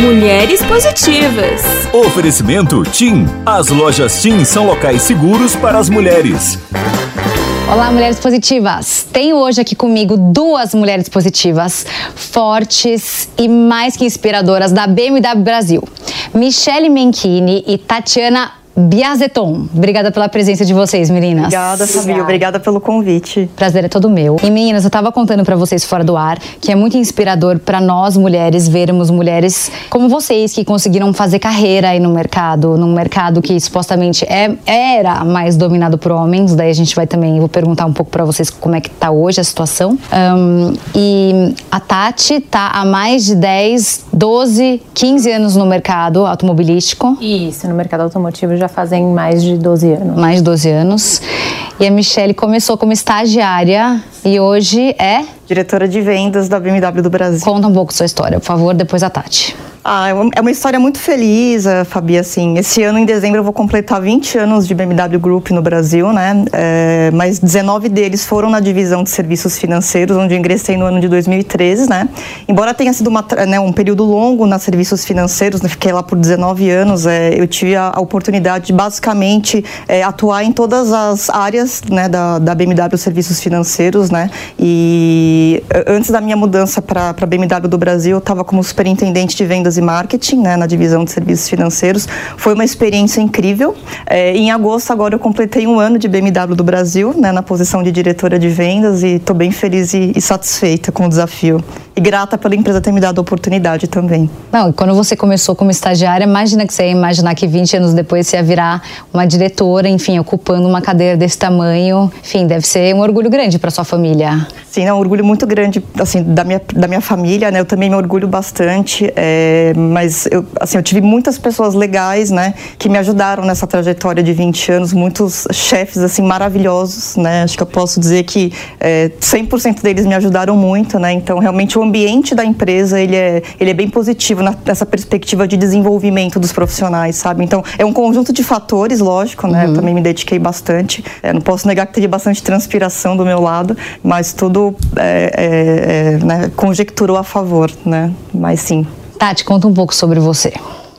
Mulheres Positivas. Oferecimento TIM. As lojas TIM são locais seguros para as mulheres. Olá, mulheres positivas! Tenho hoje aqui comigo duas mulheres positivas, fortes e mais que inspiradoras da BMW Brasil. Michele Menchini e Tatiana Biazeton. Obrigada pela presença de vocês, meninas. Obrigada, Fabi. Obrigada pelo convite. Prazer é todo meu. E meninas, eu tava contando para vocês fora do ar que é muito inspirador para nós mulheres vermos mulheres como vocês que conseguiram fazer carreira aí no mercado, num mercado que supostamente é, era mais dominado por homens. Daí a gente vai também vou perguntar um pouco para vocês como é que tá hoje a situação. Um, e a Tati tá há mais de 10, 12, 15 anos no mercado automobilístico. Isso, no mercado automotivo já fazem mais de 12 anos. Mais de 12 anos. E a Michelle começou como estagiária e hoje é diretora de vendas da BMW do Brasil. Conta um pouco sua história, por favor, depois a Tati. Ah, é uma história muito feliz, eh, Fabi, assim, esse ano em dezembro eu vou completar 20 anos de BMW Group no Brasil, né, é, mas 19 deles foram na divisão de serviços financeiros, onde eu ingressei no ano de 2013, né, embora tenha sido uma, né, um período longo nas serviços financeiros, né, fiquei lá por 19 anos, é, eu tive a, a oportunidade de basicamente é, atuar em todas as áreas, né, da, da BMW Serviços Financeiros, né, e antes da minha mudança para a BMW do Brasil, eu estava como superintendente de vendas e marketing, né, na divisão de serviços financeiros. Foi uma experiência incrível. É, em agosto, agora, eu completei um ano de BMW do Brasil, né, na posição de diretora de vendas e estou bem feliz e, e, satisfeita com o desafio. E grata pela empresa ter me dado a oportunidade também. Não, quando você começou como estagiária, imagina que você ia imaginar que 20 anos depois você ia virar uma diretora, enfim, ocupando uma cadeira desse tamanho. Enfim, deve ser um orgulho grande para sua família. Sim, é um orgulho muito grande, assim, da minha, da minha família, né? Eu também me orgulho bastante. É, mas eu, assim, eu tive muitas pessoas legais, né, que me ajudaram nessa trajetória de 20 anos, muitos chefes, assim, maravilhosos, né, acho que eu posso dizer que é, 100% deles me ajudaram muito, né, então realmente o ambiente da empresa, ele é, ele é bem positivo nessa perspectiva de desenvolvimento dos profissionais, sabe, então é um conjunto de fatores, lógico, né, uhum. eu também me dediquei bastante, é, não posso negar que teve bastante transpiração do meu lado, mas tudo é, é, é né, conjecturou a favor, né, mas sim. Tati, conta um pouco sobre você.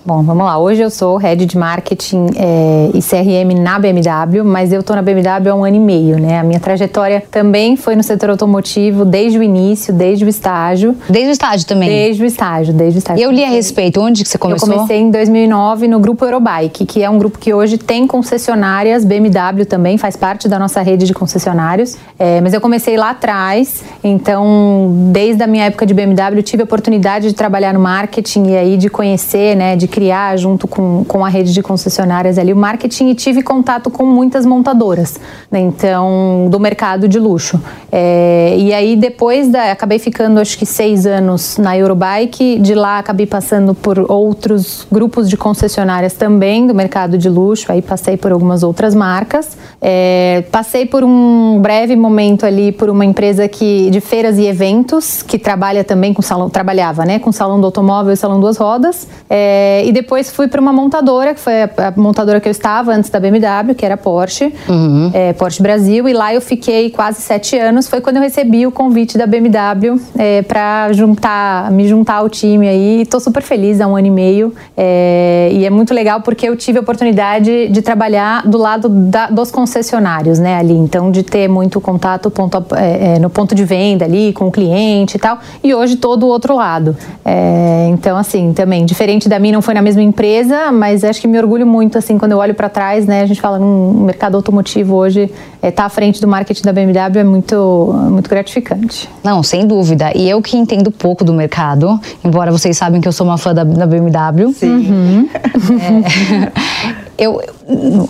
Bom, vamos lá. Hoje eu sou head de marketing é, e CRM na BMW, mas eu estou na BMW há um ano e meio, né? A minha trajetória também foi no setor automotivo desde o início, desde o estágio. Desde o estágio também? Desde o estágio, desde o estágio. Eu li a respeito. Onde que você começou? Eu comecei em 2009 no Grupo Eurobike, que é um grupo que hoje tem concessionárias, BMW também faz parte da nossa rede de concessionários. É, mas eu comecei lá atrás, então desde a minha época de BMW eu tive a oportunidade de trabalhar no marketing e aí de conhecer, né, de criar junto com, com a rede de concessionárias ali o marketing e tive contato com muitas montadoras, né? então do mercado de luxo. É, e aí depois da, acabei ficando acho que seis anos na Eurobike, de lá acabei passando por outros grupos de concessionárias também do mercado de luxo, aí passei por algumas outras marcas, é, passei por um breve momento ali por uma empresa que de feiras e eventos que trabalha também com salão, trabalhava, né, com salão do automóvel e salão duas rodas. É, e depois fui para uma montadora, que foi a, a, montadora que eu estava antes da BMW, que era Porsche, uhum. é, Porsche Brasil. E lá eu fiquei quase sete anos. Foi quando eu recebi o convite da BMW é, para juntar, me juntar ao time aí. Estou super feliz há um ano e meio. É, e é muito legal porque eu tive a oportunidade de trabalhar do lado da, dos concessionários, né, ali. Então, de ter muito contato ponto, é, é, no ponto de venda ali, com o cliente e tal. E hoje todo o outro lado. É, então, assim, também, diferente da mim, não foi na mesma empresa, mas acho que me orgulho muito, assim, quando eu olho para trás, né? A gente fala no mercado automotivo hoje, estar é, tá à frente do marketing da BMW é muito, muito gratificante. Não, sem dúvida. E eu que entendo pouco do mercado, embora vocês sabem que eu sou uma fã da, da BMW. Sim. Uhum. É, eu,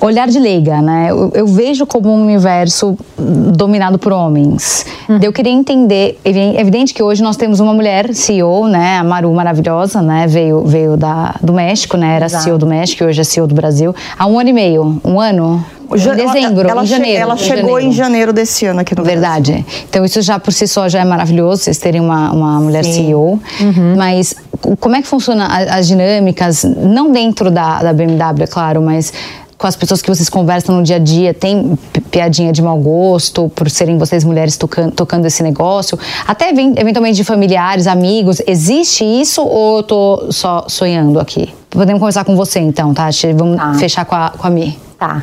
olhar de leiga, né? Eu, eu, vejo como um universo dominado por homens. Uhum. Eu queria entender, é evidente que hoje nós temos uma mulher CEO, né? A Maru maravilhosa, né? Veio, veio da, do México, né? Era Exato. CEO do México e hoje é CEO do Brasil. Há um ano e meio, um ano, em dezembro, ela, em janeiro. Ela chegou janeiro. em janeiro desse ano aqui no Verdade. Brasil. Então isso já por si só já é maravilhoso, vocês terem uma, uma mulher Sim. CEO. Uhum. Mas como é que funciona as dinâmicas, não dentro da, da BMW, é claro, mas com as pessoas que vocês conversam no dia a dia, tem piadinha de mau gosto por serem vocês mulheres tocando, tocando esse negócio? Até eventualmente de familiares, amigos. Existe isso ou eu tô só sonhando aqui? Podemos conversar com você então, Tati? Vamos tá. fechar com a, com a Mi. Tá.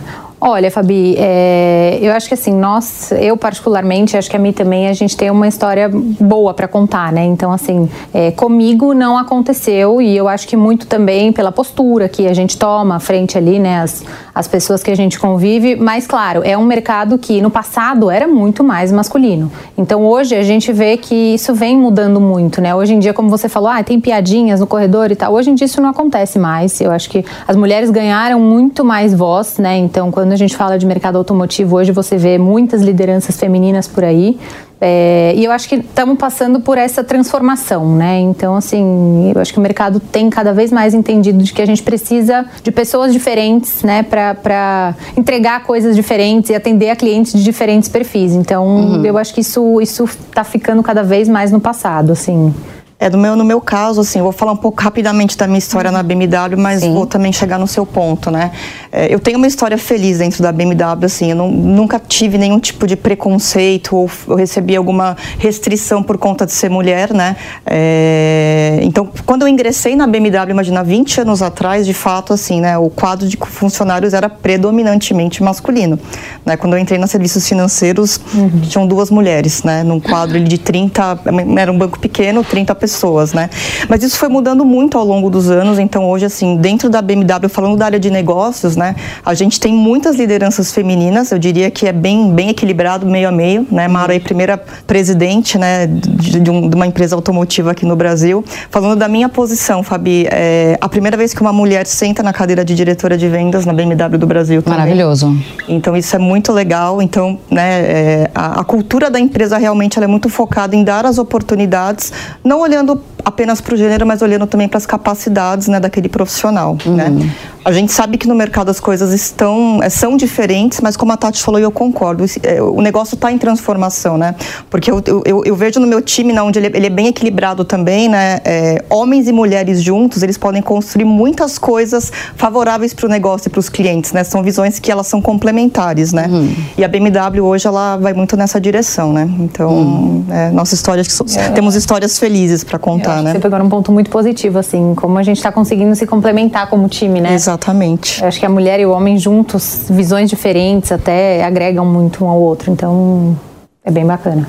Olha, Fabi, é, eu acho que assim, nós, eu particularmente, acho que a mim também, a gente tem uma história boa para contar, né? Então, assim, é, comigo não aconteceu e eu acho que muito também pela postura que a gente toma frente ali, né, as, as pessoas que a gente convive. Mas, claro, é um mercado que no passado era muito mais masculino. Então, hoje a gente vê que isso vem mudando muito, né? Hoje em dia, como você falou, ah, tem piadinhas no corredor e tal. Hoje em dia isso não acontece mais. Eu acho que as mulheres ganharam muito mais voz, né? Então, quando a gente fala de mercado automotivo, hoje você vê muitas lideranças femininas por aí. É, e eu acho que estamos passando por essa transformação, né? Então, assim, eu acho que o mercado tem cada vez mais entendido de que a gente precisa de pessoas diferentes, né, para entregar coisas diferentes e atender a clientes de diferentes perfis. Então, uhum. eu acho que isso isso está ficando cada vez mais no passado, assim. É, no meu, no meu caso, assim, vou falar um pouco rapidamente da minha história na BMW, mas Sim. vou também chegar no seu ponto, né? É, eu tenho uma história feliz dentro da BMW, assim, eu não, nunca tive nenhum tipo de preconceito ou eu recebi alguma restrição por conta de ser mulher, né? É, então, quando eu ingressei na BMW, imagina, 20 anos atrás, de fato, assim, né, o quadro de funcionários era predominantemente masculino, né? Quando eu entrei nos serviços financeiros, uhum. tinham duas mulheres, né? Num quadro de 30, era um banco pequeno, 30 pessoas pessoas, né? Mas isso foi mudando muito ao longo dos anos, então hoje, assim, dentro da BMW, falando da área de negócios, né, a gente tem muitas lideranças femininas, eu diria que é bem, bem equilibrado, meio a meio, né? Mara é a primeira presidente, né, de, de, um, de, uma empresa automotiva aqui no Brasil. Falando da minha posição, Fabi, é a primeira vez que uma mulher senta na cadeira de diretora de vendas na BMW do Brasil também. Maravilhoso. Então isso é muito legal, então, né, é, a, a cultura da empresa realmente é muito focada em dar as oportunidades, não olhando olhando apenas para o gênero, mas olhando também para as capacidades né, daquele profissional. Né? Uhum. Né? A gente sabe que no mercado as coisas estão é, são diferentes, mas como a Tati falou, eu concordo, é, o negócio está em transformação, né? Porque eu, eu, eu, vejo no meu time, né, onde ele, ele é bem equilibrado também, né? É, homens e mulheres juntos, eles podem construir muitas coisas favoráveis para o negócio e para os clientes, né? São visões que elas são complementares, né? Uhum. E a BMW hoje ela vai muito nessa direção, né? Então, uhum. é, nossa história, é. temos histórias felizes para contar, né? Você pegou um ponto muito positivo, assim, como a gente está conseguindo se complementar como time, né? Exatamente. Eu acho que a mulher e o homem juntos, visões diferentes até agregam muito um ao outro. Então, é bem bacana.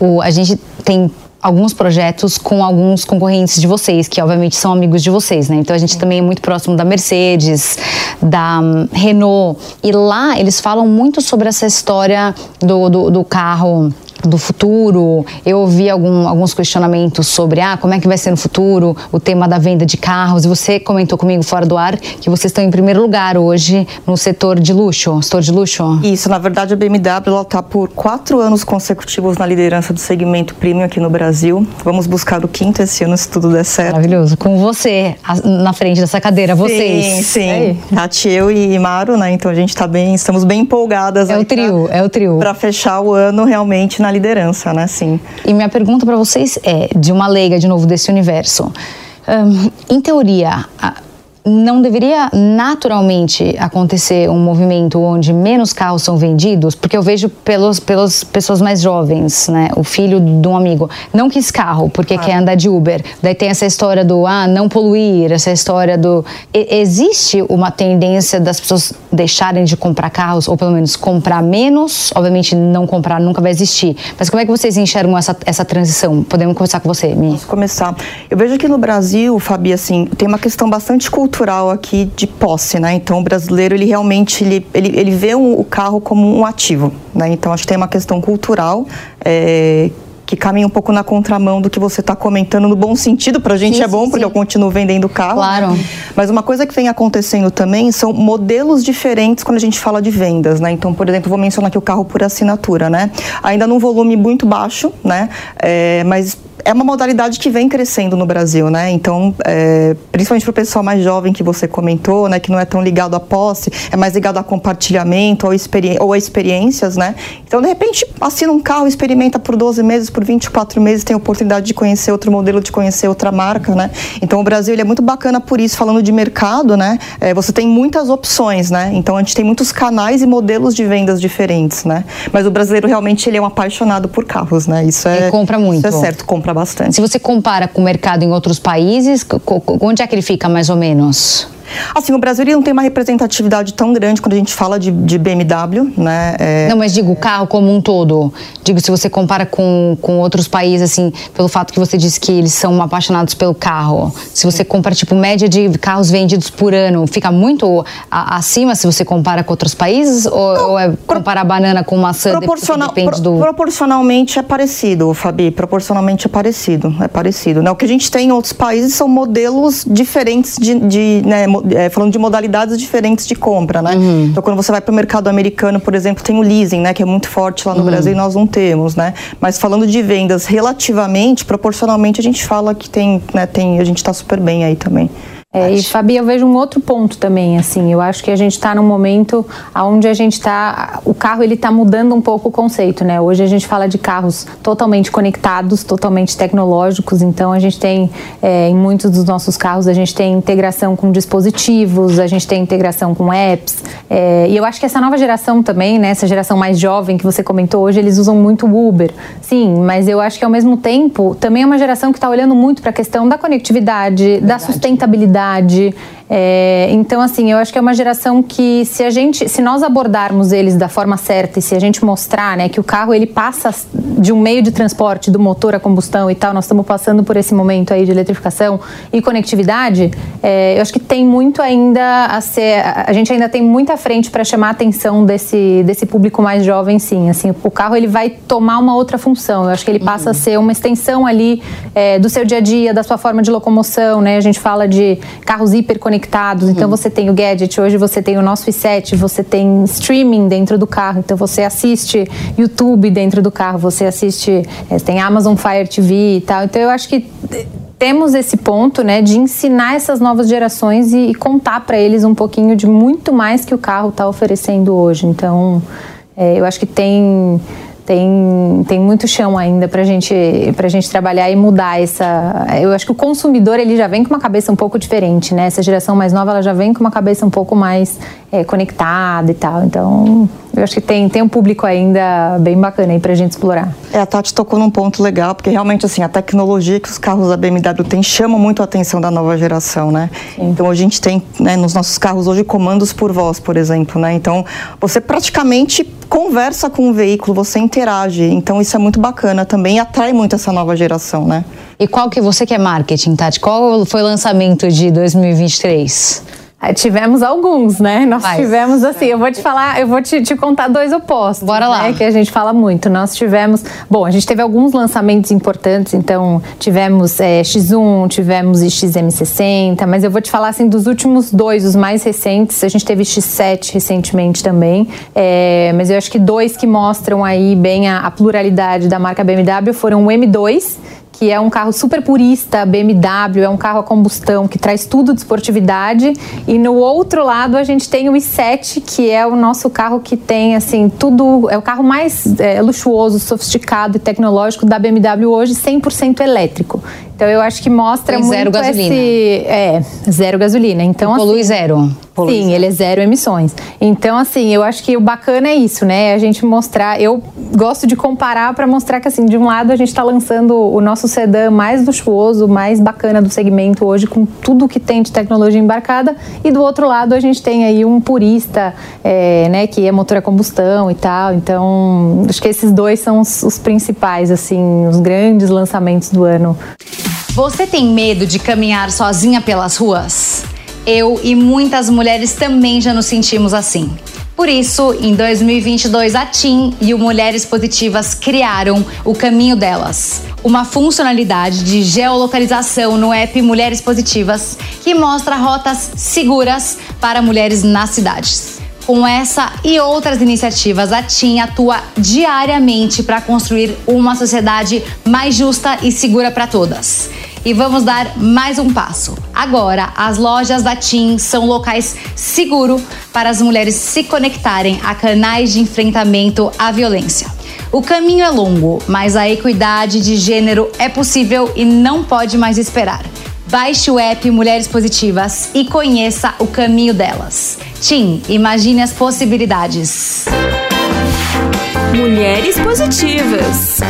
O, a gente tem alguns projetos com alguns concorrentes de vocês, que obviamente são amigos de vocês, né? Então a gente também é muito próximo da Mercedes, da um, Renault. E lá eles falam muito sobre essa história do, do, do carro do futuro. Eu ouvi algum, alguns questionamentos sobre ah, como é que vai ser no futuro o tema da venda de carros. E você comentou comigo fora do ar que vocês estão em primeiro lugar hoje no setor de luxo, setor de luxo. Isso, na verdade a BMW está por quatro anos consecutivos na liderança do segmento premium aqui no Brasil. Vamos buscar o quinto esse ano se tudo der certo. Maravilhoso. Com você na frente dessa cadeira, vocês. Sim, sim. É Tati, eu e Maro, né? Então a gente está bem, estamos bem empolgadas. É o trio, pra, é o trio. Para fechar o ano realmente na liderança, né? Sim. E minha pergunta para vocês é, de uma leiga de novo desse universo. Um, em teoria, não deveria naturalmente acontecer um movimento onde menos carros são vendidos? Porque eu vejo pelos, pelas pessoas mais jovens, né? O filho de um amigo não quis carro porque ah. quer andar de Uber. Daí tem essa história do ah, não poluir, essa história do. E, existe uma tendência das pessoas deixarem de comprar carros, ou pelo menos comprar menos? Obviamente, não comprar nunca vai existir. Mas como é que vocês enxergam essa, essa transição? Podemos começar com você, Mi? Posso começar. Eu vejo que no Brasil, Fabi, assim, tem uma questão bastante cultural cultural aqui de posse, né? Então o brasileiro ele realmente ele, ele, ele vê um, o carro como um ativo, né? Então acho que tem uma questão cultural é, que caminha um pouco na contramão do que você está comentando no bom sentido. Para a gente sim, é bom sim, porque sim. eu continuo vendendo carro. Claro. Né? Mas uma coisa que vem acontecendo também são modelos diferentes quando a gente fala de vendas, né? Então, por exemplo, vou mencionar aqui o carro por assinatura, né? Ainda num volume muito baixo, né? É, mas é uma modalidade que vem crescendo no Brasil, né? Então, é, principalmente para o pessoal mais jovem que você comentou, né? Que não é tão ligado à posse, é mais ligado a compartilhamento ou, experi ou a experiências, né? Então, de repente, assina um carro, experimenta por 12 meses, por 24 meses, tem a oportunidade de conhecer outro modelo, de conhecer outra marca, né? Então, o Brasil é muito bacana por isso, falando de mercado, né? É, você tem muitas opções, né? Então, a gente tem muitos canais e modelos de vendas diferentes, né? Mas o brasileiro realmente ele é um apaixonado por carros, né? Isso é, ele compra muito. Isso é certo, compra bastante. Se você compara com o mercado em outros países, onde é que ele fica mais ou menos? Assim, o Brasil não tem uma representatividade tão grande quando a gente fala de, de BMW, né? É... Não, mas digo, o carro como um todo. Digo, se você compara com, com outros países, assim, pelo fato que você disse que eles são apaixonados pelo carro. Se você compara, tipo, média de carros vendidos por ano, fica muito a, acima se você compara com outros países? Ou, ou é comparar banana com maçã? Proporcional, depende do... Proporcionalmente é parecido, Fabi. Proporcionalmente é parecido. É parecido. Né? O que a gente tem em outros países são modelos diferentes de, de né, é, falando de modalidades diferentes de compra, né? Uhum. Então, quando você vai para o mercado americano, por exemplo, tem o leasing, né? Que é muito forte lá no uhum. Brasil e nós não temos, né? Mas falando de vendas relativamente, proporcionalmente, a gente fala que tem, né? Tem, a gente está super bem aí também. É, e Fabi, eu vejo um outro ponto também, assim, eu acho que a gente está num momento onde a gente está, o carro ele está mudando um pouco o conceito, né? Hoje a gente fala de carros totalmente conectados, totalmente tecnológicos, então a gente tem, é, em muitos dos nossos carros, a gente tem integração com dispositivos, a gente tem integração com apps, é, e eu acho que essa nova geração também, né, essa geração mais jovem que você comentou hoje, eles usam muito o Uber, sim, mas eu acho que ao mesmo tempo também é uma geração que está olhando muito para a questão da conectividade, Verdade. da sustentabilidade idade, é, então, assim, eu acho que é uma geração que, se a gente, se nós abordarmos eles da forma certa e se a gente mostrar, né, que o carro ele passa de um meio de transporte do motor a combustão e tal, nós estamos passando por esse momento aí de eletrificação e conectividade, é, eu acho que tem muito ainda a ser, a gente ainda tem muita frente para chamar a atenção desse desse público mais jovem, sim. Assim, o carro ele vai tomar uma outra função. Eu acho que ele passa uhum. a ser uma extensão ali é, do seu dia a dia, da sua forma de locomoção, né? A gente fala de carros hiperconectados conectados. Então uhum. você tem o gadget, hoje você tem o nosso i7, você tem streaming dentro do carro. Então você assiste YouTube dentro do carro, você assiste, é, tem Amazon Fire TV e tal. Então eu acho que temos esse ponto, né, de ensinar essas novas gerações e, e contar para eles um pouquinho de muito mais que o carro está oferecendo hoje. Então, é, eu acho que tem tem, tem muito chão ainda para gente, a gente trabalhar e mudar essa. Eu acho que o consumidor ele já vem com uma cabeça um pouco diferente, né? Essa geração mais nova ela já vem com uma cabeça um pouco mais é, conectada e tal. Então, eu acho que tem, tem um público ainda bem bacana aí pra gente explorar. É, a Tati tocou num ponto legal, porque realmente, assim, a tecnologia que os carros da BMW têm chama muito a atenção da nova geração, né? Sim. Então, a gente tem, né, nos nossos carros hoje, comandos por voz, por exemplo, né? Então, você praticamente conversa com o veículo, você interage. Então, isso é muito bacana também e atrai muito essa nova geração, né? E qual que você que é marketing, Tati? Qual foi o lançamento de 2023? É, tivemos alguns, né? Nós Mas, tivemos assim, eu vou te falar, eu vou te, te contar dois opostos. Bora lá. Né, que a gente fala muito. Nós tivemos, bom, a gente teve alguns lançamentos importantes, então tivemos é, X1, tivemos XM60, mas eu vou te falar assim dos últimos dois, os mais recentes. A gente teve X7 recentemente também, é, mas eu acho que dois que mostram aí bem a, a pluralidade da marca BMW foram o M2 que é um carro super purista, BMW, é um carro a combustão que traz tudo de esportividade. E no outro lado a gente tem o i7, que é o nosso carro que tem assim tudo, é o carro mais é, luxuoso, sofisticado e tecnológico da BMW hoje, 100% elétrico. Então eu acho que mostra Tem muito zero gasolina. esse é zero gasolina. Então e polui assim, zero. Polui sim, zero. ele é zero emissões. Então assim, eu acho que o bacana é isso, né? A gente mostrar. Eu gosto de comparar para mostrar que assim, de um lado a gente está lançando o nosso sedã mais luxuoso, mais bacana do segmento hoje, com tudo que tem de tecnologia embarcada, e do outro lado a gente tem aí um purista, é, né, que é motor a combustão e tal. Então acho que esses dois são os, os principais, assim, os grandes lançamentos do ano. Você tem medo de caminhar sozinha pelas ruas? Eu e muitas mulheres também já nos sentimos assim. Por isso, em 2022, a TIM e o Mulheres Positivas criaram o Caminho Delas, uma funcionalidade de geolocalização no app Mulheres Positivas que mostra rotas seguras para mulheres nas cidades. Com essa e outras iniciativas, a TIM atua diariamente para construir uma sociedade mais justa e segura para todas. E vamos dar mais um passo. Agora, as lojas da TIM são locais seguros para as mulheres se conectarem a canais de enfrentamento à violência. O caminho é longo, mas a equidade de gênero é possível e não pode mais esperar. Baixe o app Mulheres Positivas e conheça o caminho delas. Tim, imagine as possibilidades. Mulheres Positivas.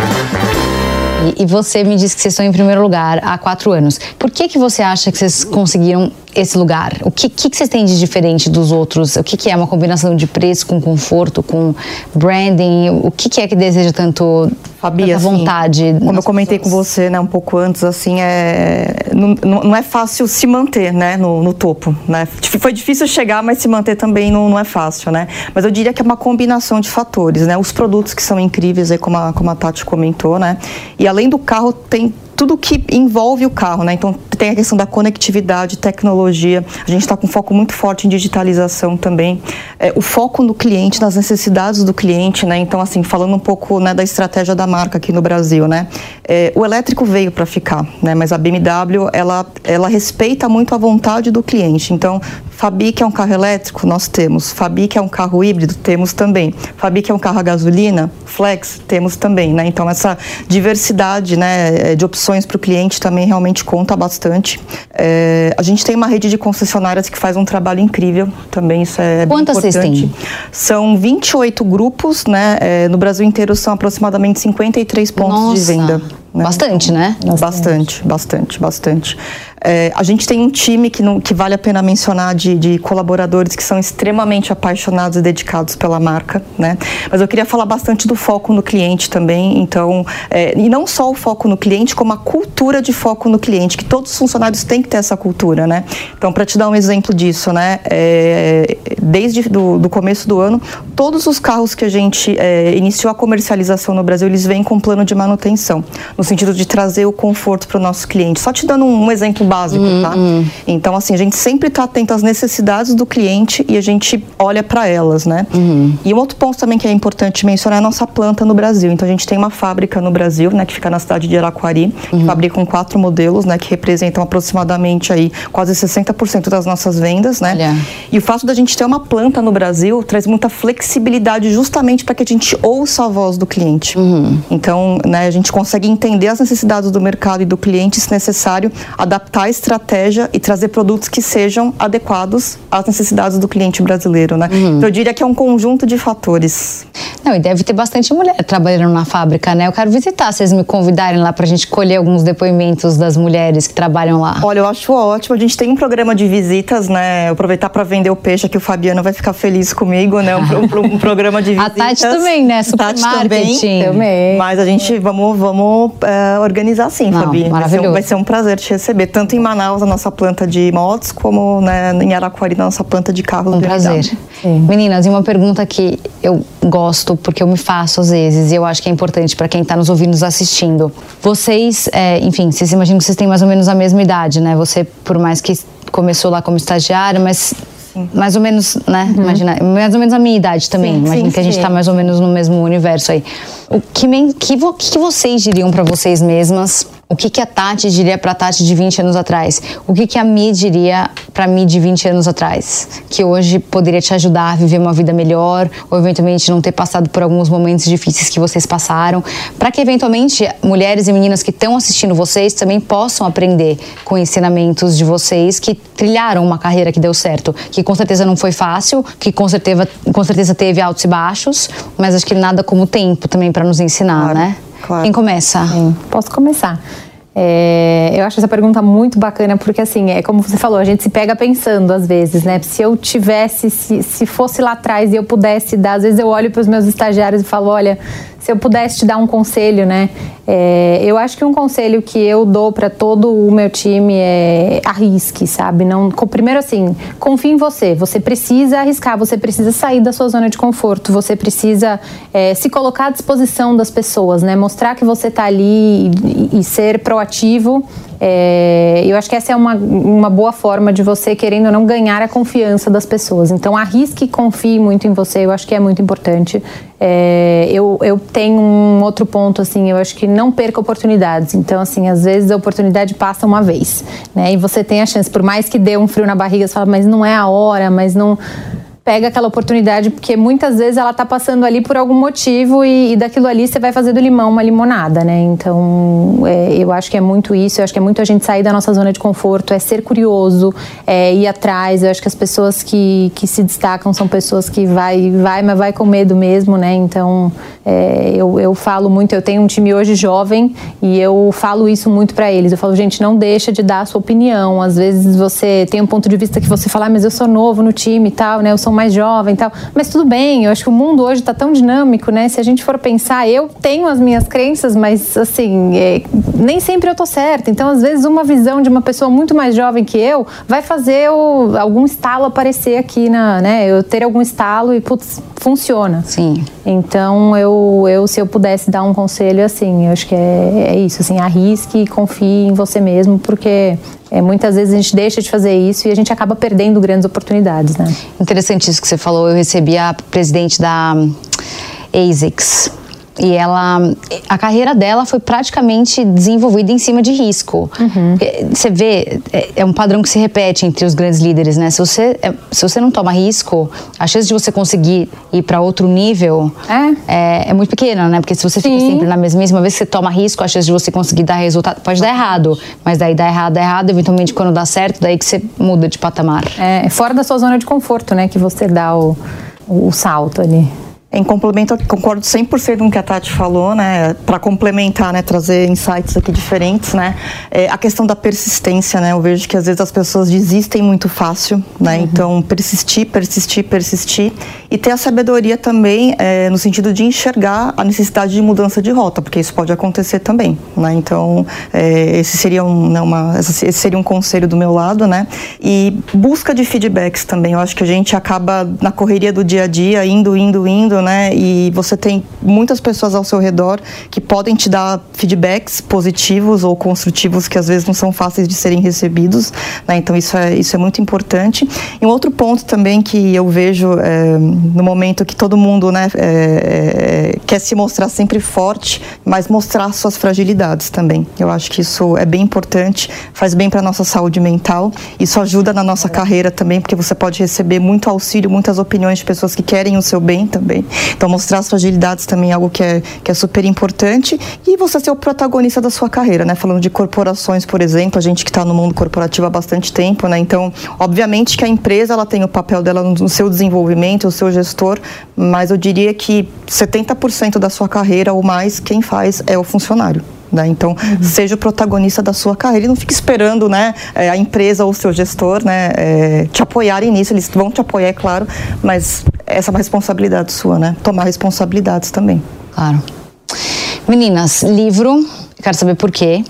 E, e você me disse que vocês estão em primeiro lugar há quatro anos. Por que, que você acha que vocês conseguiram esse lugar? O que, que, vocês têm de diferente dos outros? O que, que é uma combinação de preço com conforto, com branding? O que, que é que deseja tanto Fabi, assim, vontade? Como eu comentei pessoas? com você, né, um pouco antes, assim, é, não, não é fácil se manter, né, no, no, topo, né? Foi difícil chegar, mas se manter também não, não é fácil, né? Mas eu diria que é uma combinação de fatores, né? Os produtos que são incríveis, aí, como a, como a Tati comentou, né? E além do carro, tem tudo que envolve o carro, né? Então tem a questão da conectividade, tecnologia. A gente está com foco muito forte em digitalização também. É, o foco no cliente, nas necessidades do cliente, né? Então assim falando um pouco né, da estratégia da marca aqui no Brasil, né? É, o elétrico veio para ficar, né? Mas a BMW ela ela respeita muito a vontade do cliente. Então Fabi que é um carro elétrico, nós temos. Fabi que é um carro híbrido, temos também. Fabi que é um carro a gasolina, flex, temos também, né? Então essa diversidade, né, de opções opções para o cliente também realmente conta bastante. É, a gente tem uma rede de concessionárias que faz um trabalho incrível também, isso é Quantas importante. vocês têm? São 28 grupos, né? É, no Brasil inteiro são aproximadamente 53 pontos Nossa. de venda. Né? Bastante, né? Bastante, bastante, bastante. É, a gente tem um time que, não, que vale a pena mencionar de, de, colaboradores que são extremamente apaixonados e dedicados pela marca, né? Mas eu queria falar bastante do foco no cliente também, então, é, e não só o foco no cliente, como a cultura de foco no cliente, que todos os funcionários têm que ter essa cultura, né? Então, para te dar um exemplo disso, né? É, desde do, do, começo do ano, todos os carros que a gente é, iniciou a comercialização no Brasil, eles vêm com plano de manutenção, no sentido de trazer o conforto para o nosso cliente. Só te dando um, um exemplo básico, uhum, tá? Uhum. Então, assim, a gente sempre está atento às necessidades do cliente e a gente olha para elas, né? Uhum. E um outro ponto também que é importante mencionar é a nossa planta no Brasil. Então, a gente tem uma fábrica no Brasil, né, que fica na cidade de Araquari, que uhum. fabrica quatro modelos, né, que representam aproximadamente aí quase 60% das nossas vendas, né? Olha. E o fato da gente ter uma planta no Brasil traz muita flexibilidade justamente para que a gente ouça a voz do cliente. Uhum. Então, né, a gente consegue entender as necessidades do mercado e do cliente, se necessário, adaptar a estratégia e trazer produtos que sejam adequados às necessidades do cliente brasileiro, né? Uhum. Então, eu diria que é um conjunto de fatores. Não, e deve ter bastante mulher trabalhando na fábrica, né? Eu quero visitar, vocês me convidarem lá para a gente colher alguns depoimentos das mulheres que trabalham lá. Olha, eu acho ótimo. A gente tem um programa de visitas, né? Aproveitar para vender o peixe aqui, o Fabiano vai ficar feliz comigo, né? Um, um, um programa de visitas. a Tati também, né? Super Tati também. também. Mas a gente vamos, vamos uh, organizar sim, Não, Fabi. Vai ser, um, vai ser um prazer te receber, tanto em Manaus, a nossa planta de motos, como né, em Araquari, a nossa planta de carros. Um prazer. Meninas, e uma pergunta que eu gosto, porque eu me faço às vezes, e eu acho que é importante para quem está nos ouvindo, nos assistindo. Vocês, é, enfim, vocês imaginam que vocês têm mais ou menos a mesma idade, né? Você, por mais que começou lá como estagiária, mas mais ou menos, né? Uhum. Imagina, mais ou menos a minha idade também. Sim, Imagina sim, que a gente está mais ou menos no mesmo universo aí. O que, que, que vocês diriam para vocês mesmas o que, que a Tati diria para a Tati de 20 anos atrás? O que, que a Mi diria para mim de 20 anos atrás? Que hoje poderia te ajudar a viver uma vida melhor, ou eventualmente não ter passado por alguns momentos difíceis que vocês passaram, para que eventualmente mulheres e meninas que estão assistindo vocês também possam aprender com ensinamentos de vocês que trilharam uma carreira que deu certo, que com certeza não foi fácil, que com certeza, com certeza teve altos e baixos, mas acho que nada como tempo também para nos ensinar, claro. né? Claro. Quem começa? Sim, posso começar. É, eu acho essa pergunta muito bacana porque assim é como você falou a gente se pega pensando às vezes né se eu tivesse se, se fosse lá atrás e eu pudesse dar às vezes eu olho para os meus estagiários e falo olha se eu pudesse te dar um conselho, né? É, eu acho que um conselho que eu dou para todo o meu time é arrisque, sabe? Não, primeiro assim, confie em você. Você precisa arriscar, você precisa sair da sua zona de conforto, você precisa é, se colocar à disposição das pessoas, né? Mostrar que você está ali e, e ser proativo É, eu acho que essa é uma, uma boa forma de você, querendo ou não, ganhar a confiança das pessoas. Então, arrisque e confie muito em você, eu acho que é muito importante. É, eu, eu tenho um outro ponto, assim, eu acho que não perca oportunidades. Então, assim, às vezes a oportunidade passa uma vez, né? E você tem a chance, por mais que dê um frio na barriga, você fala, mas não é a hora, mas não pega aquela oportunidade, porque muitas vezes ela está passando ali por algum motivo e, e, daquilo ali você vai fazer do limão uma limonada, né? Então, é, eu acho que é muito isso, eu acho que é muito a gente sair da nossa zona de conforto, é ser curioso, é ir atrás. Eu acho que as pessoas que, que se destacam são pessoas que vai, vai, mas vai com medo mesmo, né? Então, é, eu, eu falo muito, eu tenho um time hoje jovem e eu falo isso muito para eles. Eu falo, gente, não deixa de dar a sua opinião. Às vezes você tem um ponto de vista que você fala, ah, mas eu sou novo no time e tal, né? Eu sou mais jovem e tal. Mas tudo bem, eu acho que o mundo hoje está tão dinâmico, né? Se a gente for pensar, eu tenho as minhas crenças, mas assim, é, nem sempre eu tô certa. Então, às vezes, uma visão de uma pessoa muito mais jovem que eu vai fazer o, algum estalo aparecer aqui na, né? Eu ter algum estalo e, putz, funciona. Sim. Então, eu, eu se eu pudesse dar um conselho, assim, eu acho que é, é isso, assim, arrisque e confie em você mesmo, porque é, muitas vezes a gente deixa de fazer isso e a gente acaba perdendo grandes oportunidades, né? Interessante isso que você falou. Eu recebi a presidente da ASICS, e ela, a carreira dela foi praticamente desenvolvida em cima de risco. Uhum. Você vê, é, é, um padrão que se repete entre os grandes líderes, né? Se você, é, se você não toma risco, a chance de você conseguir ir para outro nível é. é. É, muito pequena, né? Porque se você Sim. fica sempre na mesma vez que você toma risco, a chance de você conseguir dar resultado pode dar errado, mas daí dá errado, dá errado, eventualmente quando dá certo, daí que você muda de patamar. É, fora da sua zona de conforto, né? Que você dá o, o salto ali. Em complemento, concordo 100% com o que a Tati falou, né? Para complementar, né? Trazer insights aqui diferentes, né? É, a questão da persistência, né? Eu vejo que às vezes as pessoas desistem muito fácil, né? Uhum. Então, persistir, persistir, persistir. E ter a sabedoria também é, no sentido de enxergar a necessidade de mudança de rota, porque isso pode acontecer também, né? Então, é, esse, seria um, né, uma, esse seria um conselho do meu lado, né? E busca de feedbacks também. Eu acho que a gente acaba na correria do dia a dia, indo, indo, indo, né? E você tem muitas pessoas ao seu redor que podem te dar feedbacks positivos ou construtivos que às vezes não são fáceis de serem recebidos, né? Então isso é isso é muito importante. E um outro ponto também que eu vejo é, no momento que todo mundo, né, é, quer se mostrar sempre forte, mas mostrar suas fragilidades também. Eu acho que isso é bem importante, faz bem para nossa saúde mental. Isso ajuda na nossa carreira também, porque você pode receber muito auxílio, muitas opiniões de pessoas que querem o seu bem também. Então, mostrar as fragilidades também é algo que é, que é super importante. E você ser o protagonista da sua carreira, né? Falando de corporações, por exemplo, a gente que está no mundo corporativo há bastante tempo, né? Então, obviamente que a empresa ela tem o papel dela no seu desenvolvimento, o seu gestor, mas eu diria que 70% da sua carreira ou mais, quem faz é o funcionário. Né? Então, uhum. seja o protagonista da sua carreira e não fique esperando né, é, a empresa ou o seu gestor né, é, te apoiarem nisso. Eles vão te apoiar, é claro, mas essa é uma responsabilidade sua, né? Tomar responsabilidades também. Claro. Meninas, livro, quero saber por quê.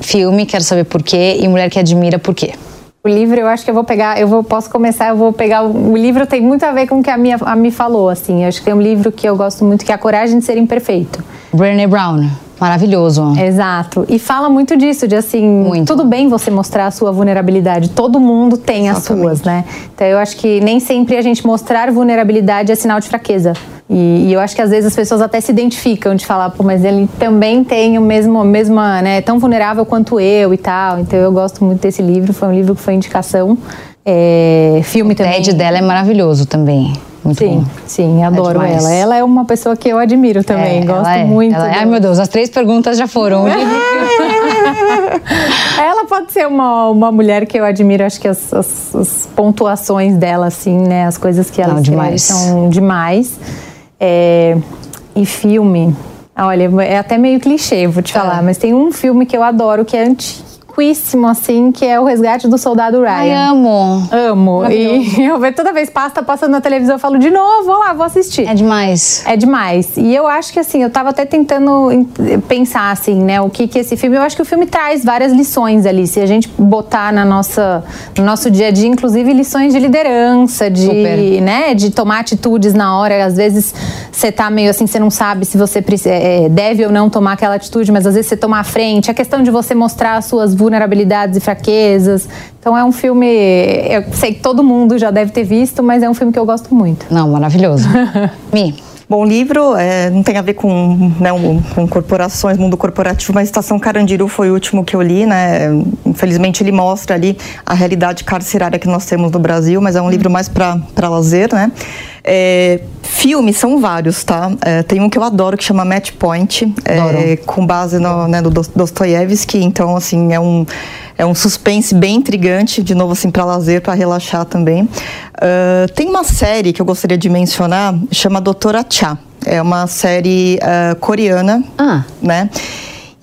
Filme, quero saber por quê. E mulher que admira, por quê? O livro, eu acho que eu vou pegar, eu vou, posso começar, eu vou pegar. O, o livro tem muito a ver com o que a minha a me falou, assim. Eu acho que tem um livro que eu gosto muito, que é A Coragem de Ser Imperfeito. Brené Brown. Maravilhoso. Exato. E fala muito disso, de assim, muito. tudo bem você mostrar a sua vulnerabilidade. Todo mundo tem Exatamente. as suas, né? Então eu acho que nem sempre a gente mostrar vulnerabilidade é sinal de fraqueza. E, e, eu acho que às vezes as pessoas até se identificam de falar, pô, mas ele também tem o mesmo, mesma, né, tão vulnerável quanto eu e tal. Então eu gosto muito desse livro, foi um livro que foi indicação. É, filme o também. TED dela é maravilhoso também. Muito sim, bom. sim, é adoro é ela. Ela é uma pessoa que eu admiro também, é, gosto é, muito. Ela, é, ai meu Deus, as três perguntas já foram. ela pode ser uma, uma mulher que eu admiro, acho que as, as, as pontuações dela, assim, né, as coisas que ela Não, demais. são demais. É, e filme, olha, é até meio clichê, vou te falar, mas tem um filme que eu adoro que é antigo antiquíssimo, assim, que é o Resgate do Soldado Ryan. Ai, amo. Amo. E eu vejo toda vez passa passando na televisão, eu falo de novo, vou lá, vou assistir. É demais. É demais. E eu acho que, assim, eu tava até tentando pensar, assim, né, o que que esse filme... Eu acho que o filme traz várias lições ali, se a gente botar na nossa, no nosso dia a dia, inclusive lições de liderança, de, Super. né, de tomar atitudes na hora. Às vezes você tá meio assim, você não sabe se você é, é, deve ou não tomar aquela atitude, mas às vezes você toma a frente. A questão de você mostrar as suas vulnerabilidades e fraquezas. Então é um filme, eu sei que todo mundo já deve ter visto, mas é um filme que eu gosto muito. Não, maravilhoso. Mi. Bom, o livro é, não tem a ver com, né, um, com corporações, mundo corporativo, mas Estação Carandiru foi o último que eu li, né? Infelizmente ele mostra ali a realidade carcerária que nós temos no Brasil, mas é um livro mais para lazer, né? É, filmes são vários, tá? É, tem um que eu adoro que chama Match Point, é, com base no, né, do Dostoiévski, então assim é um é um suspense bem intrigante, de novo assim para lazer, para relaxar também. Uh, tem uma série que eu gostaria de mencionar, chama Doutora Cha. É uma série uh, coreana, ah. né?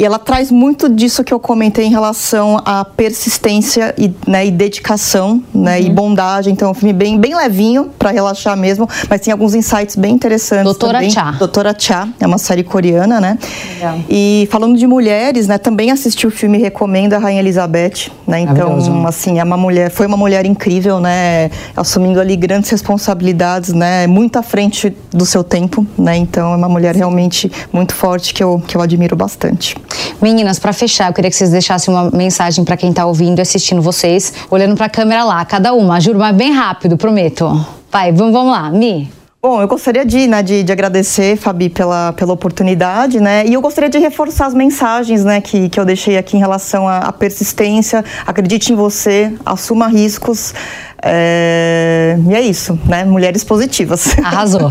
E ela traz muito disso que eu comentei em relação à persistência e, né, e dedicação né, uhum. e bondade. Então, é um filme bem, bem levinho para relaxar mesmo, mas tem alguns insights bem interessantes. Doutora também. Cha. Doutora Cha, é uma série coreana, né? Legal. E falando de mulheres, né, também assisti o filme Recomenda a Rainha Elizabeth, né? Então, assim, é uma mulher, foi uma mulher incrível, né? Assumindo ali grandes responsabilidades, né? Muito à frente do seu tempo, né? Então, é uma mulher realmente muito forte que eu, que eu admiro bastante. Meninas, para fechar, eu queria que vocês deixassem uma mensagem para quem tá ouvindo e assistindo vocês, olhando para a câmera lá, cada uma, juro, mas bem rápido, prometo. Vai, vamos, vamos lá, Mi. Bom, eu gostaria de, né, de, de, agradecer, Fabi, pela, pela oportunidade, né? E eu gostaria de reforçar as mensagens, né, que, que eu deixei aqui em relação à, à persistência. Acredite em você, assuma riscos. É... E é isso, né? Mulheres positivas. Arrasou.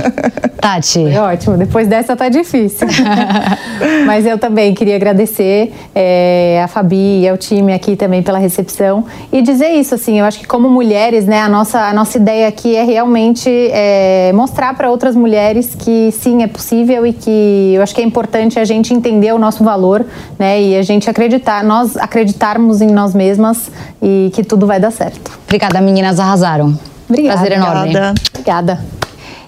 Tati. Foi ótimo. Depois dessa tá difícil. Mas eu também queria agradecer é, a Fabi e ao time aqui também pela recepção e dizer isso, assim, eu acho que como mulheres, né, a nossa, a nossa ideia aqui é realmente é, mostrar para outras mulheres que sim, é possível e que eu acho que é importante a gente entender o nosso valor, né, e a gente acreditar, nós acreditarmos em nós mesmas e que tudo vai dar certo. Obrigada, meninas, arrasaram. Obrigada. Prazer enorme. Obrigada. Obrigada.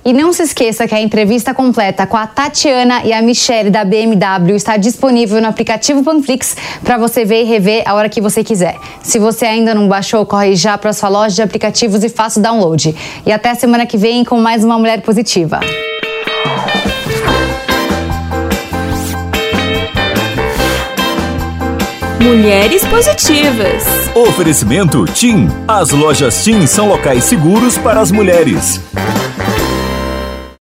E não se esqueça que a entrevista completa com a Tatiana e a Michelle da BMW está disponível no aplicativo Panflix para você ver e rever a hora que você quiser. Se você ainda não baixou, corre já para sua loja de aplicativos e faça o download. E até semana que vem com mais uma Mulher Positiva. Mulheres Positivas. Oferecimento TIM. As lojas TIM são locais seguros para as mulheres.